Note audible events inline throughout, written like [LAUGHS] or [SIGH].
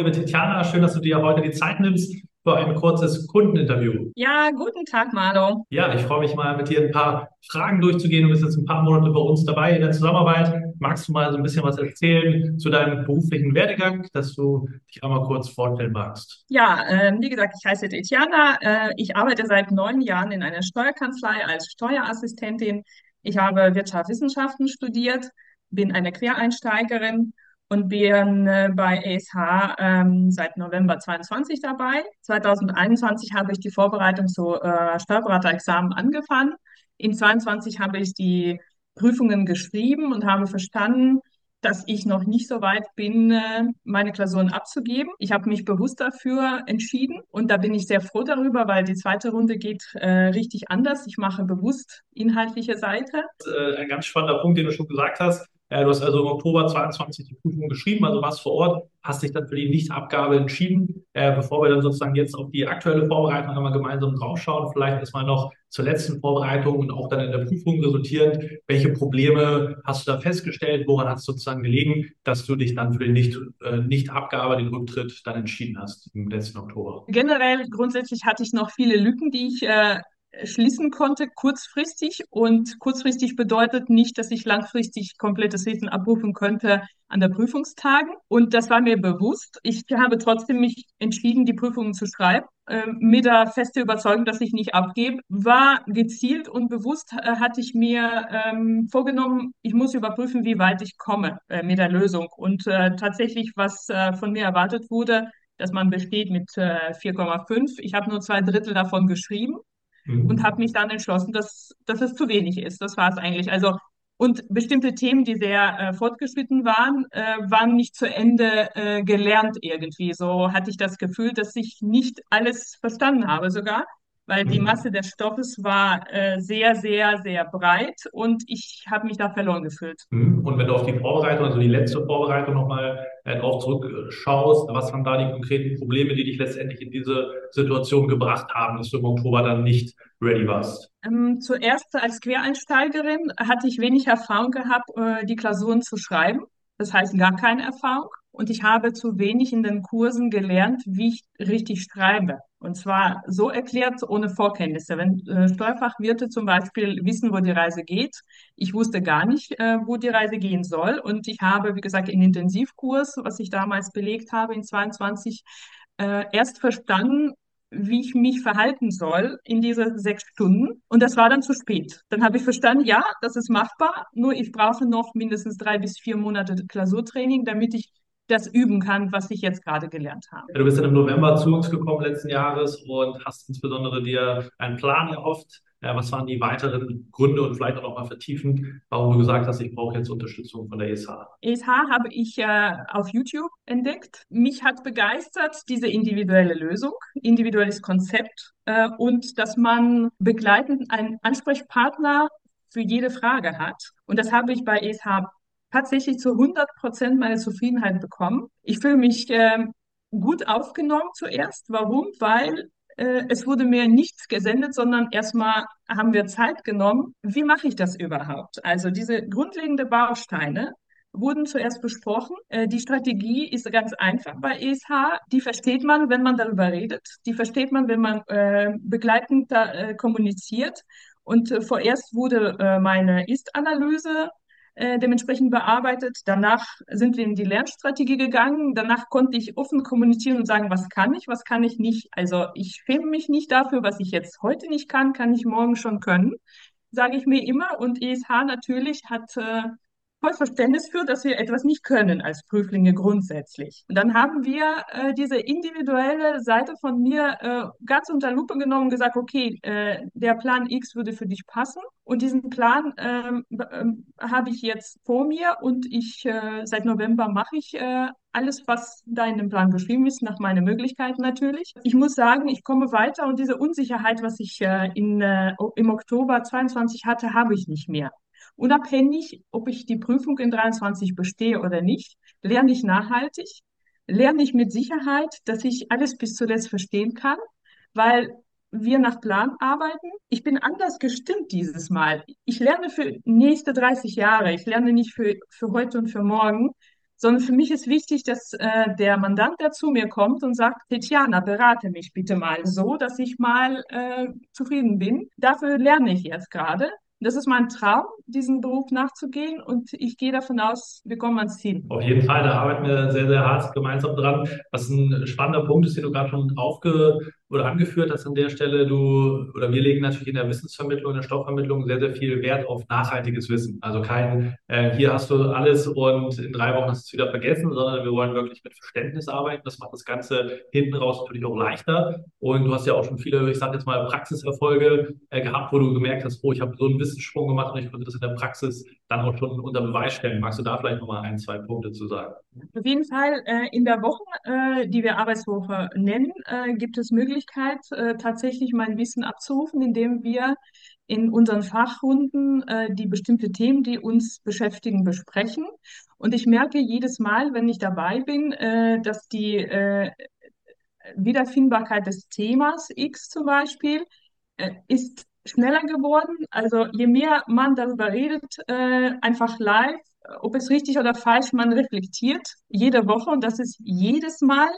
liebe Tatjana. Schön, dass du dir heute die Zeit nimmst für ein kurzes Kundeninterview. Ja, guten Tag, Marlo. Ja, ich freue mich mal, mit dir ein paar Fragen durchzugehen. Du bist jetzt ein paar Monate bei uns dabei in der Zusammenarbeit. Magst du mal so ein bisschen was erzählen zu deinem beruflichen Werdegang, dass du dich einmal kurz vorstellen magst? Ja, äh, wie gesagt, ich heiße Tatjana. Äh, ich arbeite seit neun Jahren in einer Steuerkanzlei als Steuerassistentin. Ich habe Wirtschaftswissenschaften studiert, bin eine Quereinsteigerin und bin äh, bei ESH ähm, seit November 22 dabei. 2021 habe ich die Vorbereitung zu äh, Steuerberaterexamen angefangen. In 22 habe ich die Prüfungen geschrieben und habe verstanden, dass ich noch nicht so weit bin, äh, meine Klausuren abzugeben. Ich habe mich bewusst dafür entschieden und da bin ich sehr froh darüber, weil die zweite Runde geht äh, richtig anders. Ich mache bewusst inhaltliche Seite. Ein ganz spannender Punkt, den du schon gesagt hast. Äh, du hast also im Oktober 22 die Prüfung geschrieben, also warst vor Ort, hast dich dann für die Nichtabgabe entschieden. Äh, bevor wir dann sozusagen jetzt auf die aktuelle Vorbereitung einmal gemeinsam draufschauen, vielleicht erstmal noch zur letzten Vorbereitung und auch dann in der Prüfung resultierend. Welche Probleme hast du da festgestellt? Woran hat es sozusagen gelegen, dass du dich dann für die Nicht, äh, Nichtabgabe, den Rücktritt dann entschieden hast im letzten Oktober? Generell, grundsätzlich hatte ich noch viele Lücken, die ich äh, schließen konnte, kurzfristig. Und kurzfristig bedeutet nicht, dass ich langfristig komplettes Wissen abrufen könnte an der Prüfungstagen. Und das war mir bewusst. Ich habe trotzdem mich entschieden, die Prüfungen zu schreiben. Äh, mit der feste Überzeugung, dass ich nicht abgebe, war gezielt und bewusst äh, hatte ich mir ähm, vorgenommen, ich muss überprüfen, wie weit ich komme äh, mit der Lösung. Und äh, tatsächlich, was äh, von mir erwartet wurde, dass man besteht mit 4,5. Äh, ich habe nur zwei Drittel davon geschrieben und Mhm. habe mich dann entschlossen, dass, dass es zu wenig ist. Das war es eigentlich. Also und bestimmte Themen, die sehr äh, fortgeschritten waren, äh, waren nicht zu Ende äh, gelernt irgendwie. So hatte ich das Gefühl, dass ich nicht alles verstanden habe sogar, weil die Mhm. Masse des Stoffes war äh, sehr, sehr, sehr breit und ich habe mich da verloren gefühlt. Mhm. Und wenn du auf die Vorbereitung, also die letzte Vorbereitung nochmal drauf zurückschaust, was waren da die konkreten Probleme, die dich letztendlich in diese Situation gebracht haben, dass du im Oktober dann nicht ready warst? Ähm, zuerst als Quereinsteigerin hatte ich wenig Erfahrung gehabt, äh, die Klausuren zu schreiben. Das heißt gar keine Erfahrung. Und ich habe zu wenig in den Kursen gelernt, wie ich richtig schreibe. Und zwar so erklärt, ohne Vorkenntnisse. Wenn äh, Steuerfachwirte zum Beispiel wissen, wo die Reise geht, ich wusste gar nicht, äh, wo die Reise gehen soll. Und ich habe, wie gesagt, in Intensivkurs, was ich damals belegt habe in 22, äh, erst verstanden, wie ich mich verhalten soll in diese sechs Stunden. Und das war dann zu spät. Dann habe ich verstanden, ja, das ist machbar, nur ich brauche noch mindestens drei bis vier Monate Klausurtraining, damit ich das üben kann, was ich jetzt gerade gelernt habe. Du bist dann im November zu uns gekommen letzten Jahres und hast insbesondere dir einen Plan erhofft. Was waren die weiteren Gründe und vielleicht auch noch mal vertiefen, warum du gesagt hast, ich brauche jetzt Unterstützung von der ESH? ESH habe ich äh, auf YouTube entdeckt. Mich hat begeistert diese individuelle Lösung, individuelles Konzept äh, und dass man begleitend einen Ansprechpartner für jede Frage hat. Und das habe ich bei ESH tatsächlich zu 100 Prozent meine Zufriedenheit bekommen. Ich fühle mich äh, gut aufgenommen zuerst. Warum? Weil äh, es wurde mir nichts gesendet, sondern erstmal haben wir Zeit genommen. Wie mache ich das überhaupt? Also diese grundlegenden Bausteine wurden zuerst besprochen. Äh, die Strategie ist ganz einfach bei ESH. Die versteht man, wenn man darüber redet. Die versteht man, wenn man äh, begleitend da, äh, kommuniziert. Und äh, vorerst wurde äh, meine Ist-Analyse äh, dementsprechend bearbeitet. Danach sind wir in die Lernstrategie gegangen. Danach konnte ich offen kommunizieren und sagen, was kann ich, was kann ich nicht. Also ich schäme mich nicht dafür, was ich jetzt heute nicht kann, kann ich morgen schon können, sage ich mir immer. Und ESH natürlich hat äh, voll Verständnis für, dass wir etwas nicht können als Prüflinge grundsätzlich. Und dann haben wir äh, diese individuelle Seite von mir äh, ganz unter Lupe genommen und gesagt, okay, äh, der Plan X würde für dich passen. Und diesen Plan ähm, ähm, habe ich jetzt vor mir und ich äh, seit November mache ich äh, alles, was da in dem Plan geschrieben ist, nach meinen Möglichkeiten natürlich. Ich muss sagen, ich komme weiter und diese Unsicherheit, was ich äh, in, äh, im Oktober 22 hatte, habe ich nicht mehr. Unabhängig, ob ich die Prüfung in 23 bestehe oder nicht, lerne ich nachhaltig, lerne ich mit Sicherheit, dass ich alles bis zuletzt verstehen kann, weil wir nach Plan arbeiten. Ich bin anders gestimmt dieses Mal. Ich lerne für nächste 30 Jahre. Ich lerne nicht für, für heute und für morgen, sondern für mich ist wichtig, dass äh, der Mandant, der zu mir kommt und sagt, Tetjana, berate mich bitte mal so, dass ich mal äh, zufrieden bin. Dafür lerne ich jetzt gerade. Das ist mein Traum, diesen Beruf nachzugehen und ich gehe davon aus, wir kommen ans Ziel. Auf jeden Fall, da arbeiten wir sehr, sehr hart gemeinsam dran. Was ein spannender Punkt ist, den du gerade schon aufge oder angeführt hast an der Stelle, du oder wir legen natürlich in der Wissensvermittlung, in der Stoffvermittlung sehr, sehr viel Wert auf nachhaltiges Wissen. Also kein, äh, hier hast du alles und in drei Wochen hast du es wieder vergessen, sondern wir wollen wirklich mit Verständnis arbeiten. Das macht das Ganze hinten raus natürlich auch leichter. Und du hast ja auch schon viele, ich sage jetzt mal, Praxiserfolge äh, gehabt, wo du gemerkt hast, oh, ich habe so einen Wissenssprung gemacht und ich konnte das in der Praxis dann auch schon unter Beweis stellen. Magst du da vielleicht nochmal ein, zwei Punkte zu sagen? Auf jeden Fall, äh, in der Woche, äh, die wir Arbeitswoche nennen, äh, gibt es Möglichkeit, äh, tatsächlich mein Wissen abzurufen, indem wir in unseren Fachrunden äh, die bestimmte Themen, die uns beschäftigen, besprechen. Und ich merke jedes Mal, wenn ich dabei bin, äh, dass die Wiederfindbarkeit des Themas X zum Beispiel ist schneller geworden. Also je mehr man darüber redet, äh, einfach live, ob es richtig oder falsch man reflektiert, jede Woche und das ist jedes Mal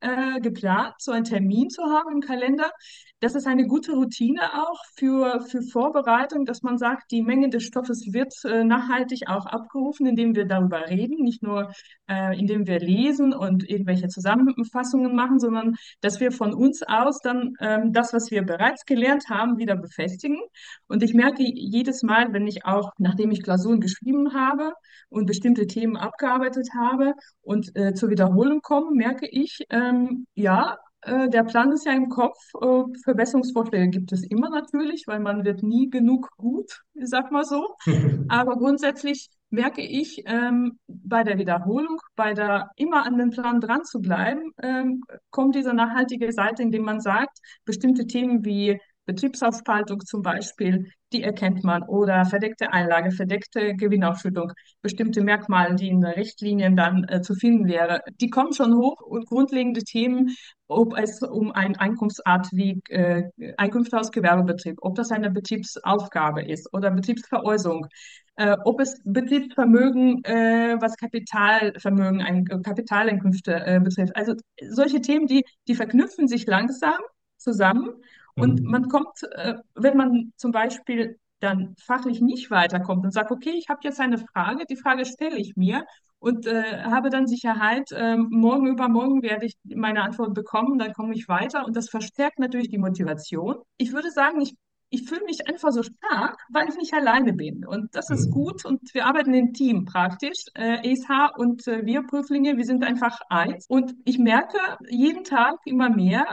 äh, geplant, so einen Termin zu haben im Kalender. Das ist eine gute Routine auch für, für Vorbereitung, dass man sagt, die Menge des Stoffes wird äh, nachhaltig auch abgerufen, indem wir darüber reden, nicht nur äh, indem wir lesen und irgendwelche Zusammenfassungen machen, sondern dass wir von uns aus dann ähm, das, was wir bereits gelernt haben, wieder befestigen. Und ich merke jedes Mal, wenn ich auch, nachdem ich Klausuren geschrieben habe und bestimmte Themen abgearbeitet habe und äh, zur Wiederholung komme, merke ich, ähm, ja, äh, der Plan ist ja im Kopf. Äh, Verbesserungsvorschläge gibt es immer natürlich, weil man wird nie genug gut, ich sag mal so. [LAUGHS] Aber grundsätzlich merke ich, ähm, bei der Wiederholung, bei der immer an den Plan dran zu bleiben, ähm, kommt diese nachhaltige Seite, indem man sagt, bestimmte Themen wie Betriebsaufspaltung zum Beispiel, die erkennt man oder verdeckte Einlage, verdeckte Gewinnausschüttung, bestimmte Merkmale, die in den Richtlinien dann äh, zu finden wäre, die kommen schon hoch und grundlegende Themen, ob es um eine Einkunftsart wie äh, Einkünfte aus Gewerbebetrieb, ob das eine Betriebsaufgabe ist oder Betriebsveräußerung, äh, ob es Betriebsvermögen, äh, was Kapitalvermögen, ein, Kapitaleinkünfte äh, betrifft. Also solche Themen, die, die verknüpfen sich langsam zusammen und Mhm. man kommt, äh, wenn man zum Beispiel dann fachlich nicht weiterkommt und sagt, okay, ich habe jetzt eine Frage, die Frage stelle ich mir und äh, habe dann Sicherheit, ähm, morgen übermorgen werde ich meine Antwort bekommen, dann komme ich weiter und das verstärkt natürlich die Motivation. Ich würde sagen, ich ich fühle mich einfach so stark, weil ich nicht alleine bin. Und das ist Mhm. gut. Und wir arbeiten im Team praktisch. Äh, ESH und äh, wir Prüflinge, wir sind einfach eins. Und ich merke jeden Tag immer mehr,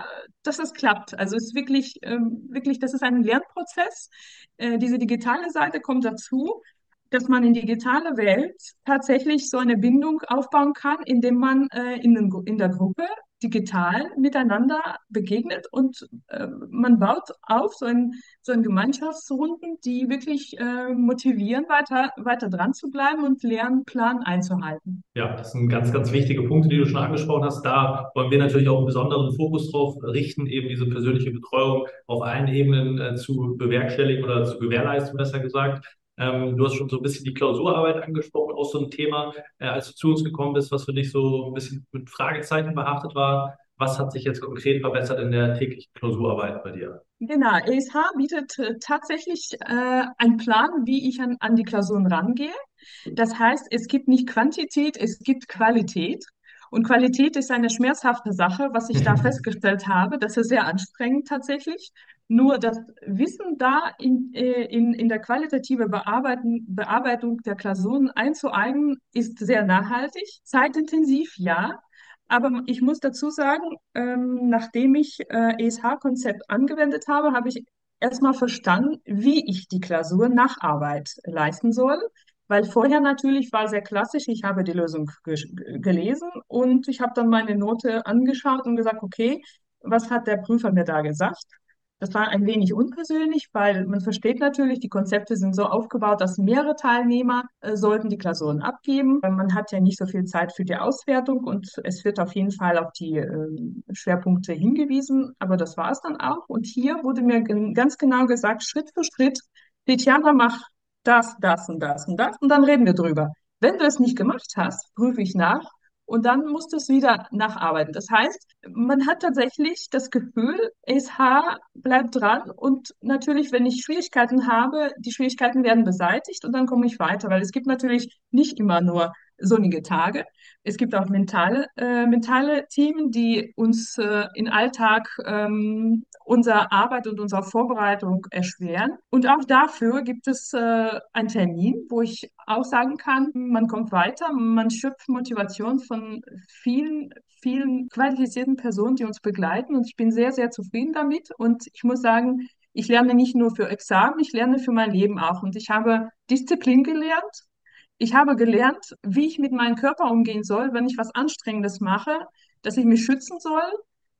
dass das klappt. Also es ist wirklich, ähm, wirklich, das ist ein Lernprozess. Äh, diese digitale Seite kommt dazu, dass man in die digitale Welt tatsächlich so eine Bindung aufbauen kann, indem man äh, in, den, in der Gruppe digital miteinander begegnet und äh, man baut auf so ein, so ein Gemeinschaftsrunden, die wirklich äh, motivieren, weiter, weiter dran zu bleiben und Lernplan einzuhalten. Ja, das sind ganz, ganz wichtige Punkte, die du schon angesprochen hast. Da wollen wir natürlich auch einen besonderen Fokus drauf richten, eben diese persönliche Betreuung auf allen Ebenen äh, zu bewerkstelligen oder zu gewährleisten, besser gesagt. Ähm, du hast schon so ein bisschen die Klausurarbeit angesprochen, auch so ein Thema, äh, als du zu uns gekommen bist, was für dich so ein bisschen mit Fragezeichen behaftet war. Was hat sich jetzt konkret verbessert in der täglichen Klausurarbeit bei dir? Genau, ESH bietet äh, tatsächlich äh, einen Plan, wie ich an, an die Klausuren rangehe. Das heißt, es gibt nicht Quantität, es gibt Qualität. Und Qualität ist eine schmerzhafte Sache, was ich da festgestellt habe. Das ist sehr anstrengend tatsächlich. Nur das Wissen da in, äh, in, in der qualitative Bearbeiten, Bearbeitung der Klausuren einzueigen, ist sehr nachhaltig. Zeitintensiv, ja. Aber ich muss dazu sagen, ähm, nachdem ich äh, ESH-Konzept angewendet habe, habe ich erstmal verstanden, wie ich die Klausur Nacharbeit leisten soll. Weil vorher natürlich war sehr klassisch, ich habe die Lösung ge gelesen und ich habe dann meine Note angeschaut und gesagt, okay, was hat der Prüfer mir da gesagt? Das war ein wenig unpersönlich, weil man versteht natürlich, die Konzepte sind so aufgebaut, dass mehrere Teilnehmer äh, sollten die Klausuren abgeben. Man hat ja nicht so viel Zeit für die Auswertung und es wird auf jeden Fall auf die äh, Schwerpunkte hingewiesen, aber das war es dann auch. Und hier wurde mir ganz genau gesagt, Schritt für Schritt, Tetjana, mach das, das und das und das und dann reden wir drüber. Wenn du es nicht gemacht hast, prüfe ich nach und dann musst du es wieder nacharbeiten. Das heißt, man hat tatsächlich das Gefühl, SH bleibt dran und natürlich, wenn ich Schwierigkeiten habe, die Schwierigkeiten werden beseitigt und dann komme ich weiter, weil es gibt natürlich nicht immer nur sonnige Tage. Es gibt auch mentale, äh, mentale Themen, die uns äh, im Alltag ähm, unsere Arbeit und unsere Vorbereitung erschweren. Und auch dafür gibt es äh, einen Termin, wo ich auch sagen kann, man kommt weiter, man schöpft Motivation von vielen, vielen qualifizierten Personen, die uns begleiten. Und ich bin sehr, sehr zufrieden damit. Und ich muss sagen, ich lerne nicht nur für Examen, ich lerne für mein Leben auch. Und ich habe Disziplin gelernt ich habe gelernt, wie ich mit meinem Körper umgehen soll, wenn ich was Anstrengendes mache, dass ich mich schützen soll,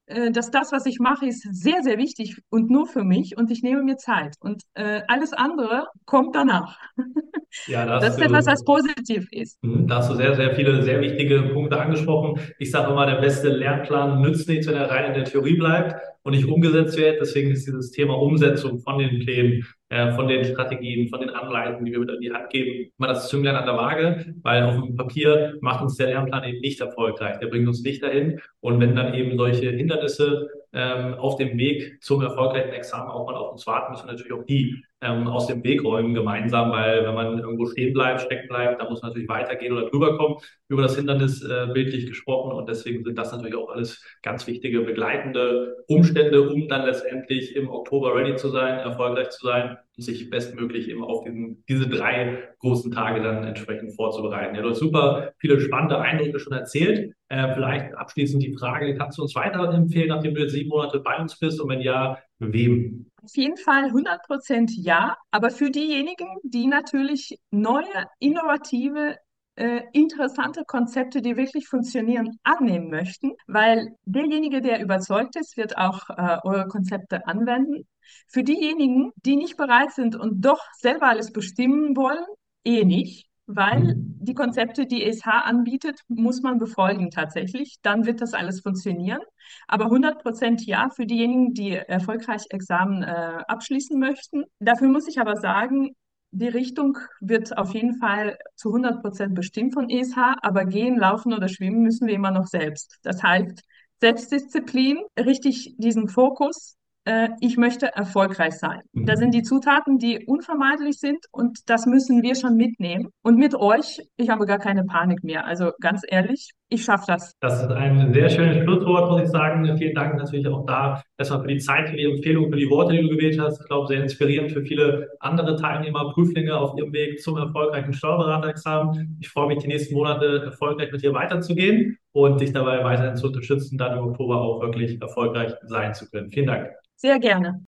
äh, dass das, was ich mache, ist sehr, sehr wichtig und nur für mich und ich nehme mir Zeit. Und äh, alles andere kommt danach. [LAUGHS] Ja, das, das ist etwas, was positiv ist. Mhm, da hast du sehr, sehr viele sehr wichtige Punkte angesprochen. Ich sage immer, der beste Lernplan nützt nichts, wenn er rein in der Theorie bleibt und nicht umgesetzt wird. Deswegen ist dieses Thema Umsetzung von den Plänen, äh, von den Strategien, von den Anleitungen, die wir mit an die Hand geben, immer das Zünglein an der Waage, weil auf dem Papier macht uns der Lernplan eben nicht erfolgreich. Der bringt uns nicht dahin. Und wenn dann eben solche Hindernisse ähm, auf dem Weg zum erfolgreichen Examen auch mal auf uns warten, müssen wir natürlich auch die ähm, aus dem Weg räumen gemeinsam, weil wenn man irgendwo stehen bleibt, stecken bleibt, dann muss man natürlich weitergehen oder drüber kommen, über das Hindernis äh, bildlich gesprochen. Und deswegen sind das natürlich auch alles ganz wichtige begleitende Umstände, um dann letztendlich im Oktober ready zu sein, erfolgreich zu sein und sich bestmöglich eben auf diesen, diese drei großen Tage dann entsprechend vorzubereiten. Ja, du hast super viele spannende Eindrücke schon erzählt. Äh, vielleicht abschließend die Frage, kannst du uns weiterempfehlen, nachdem du jetzt sieben Monate bei uns bist und wenn ja, wem? Auf jeden Fall 100 Prozent ja, aber für diejenigen, die natürlich neue, innovative äh, interessante Konzepte, die wirklich funktionieren, annehmen möchten, weil derjenige, der überzeugt ist, wird auch äh, eure Konzepte anwenden. Für diejenigen, die nicht bereit sind und doch selber alles bestimmen wollen, eh nicht, weil mhm. die Konzepte, die ESH anbietet, muss man befolgen tatsächlich. Dann wird das alles funktionieren. Aber 100 Prozent ja für diejenigen, die erfolgreich Examen äh, abschließen möchten. Dafür muss ich aber sagen, die Richtung wird auf jeden Fall zu 100 Prozent bestimmt von ESH, aber gehen, laufen oder schwimmen müssen wir immer noch selbst. Das heißt, Selbstdisziplin, richtig diesen Fokus äh, ich möchte erfolgreich sein. Mhm. Da sind die Zutaten, die unvermeidlich sind und das müssen wir schon mitnehmen. Und mit euch, ich habe gar keine Panik mehr. Also ganz ehrlich, ich schaffe das. Das ist ein sehr schönes Schlusswort, muss ich sagen. Vielen Dank natürlich auch da erstmal für die Zeit, für die Empfehlung, für die Worte, die du gewählt hast. Ich glaube, sehr inspirierend für viele andere Teilnehmer, Prüflinge auf ihrem Weg zum erfolgreichen Steuerberaterexamen. Ich freue mich, die nächsten Monate erfolgreich mit dir weiterzugehen und dich dabei weiterhin zu unterstützen, dann im Oktober auch wirklich erfolgreich sein zu können. Vielen Dank. Sehr gerne.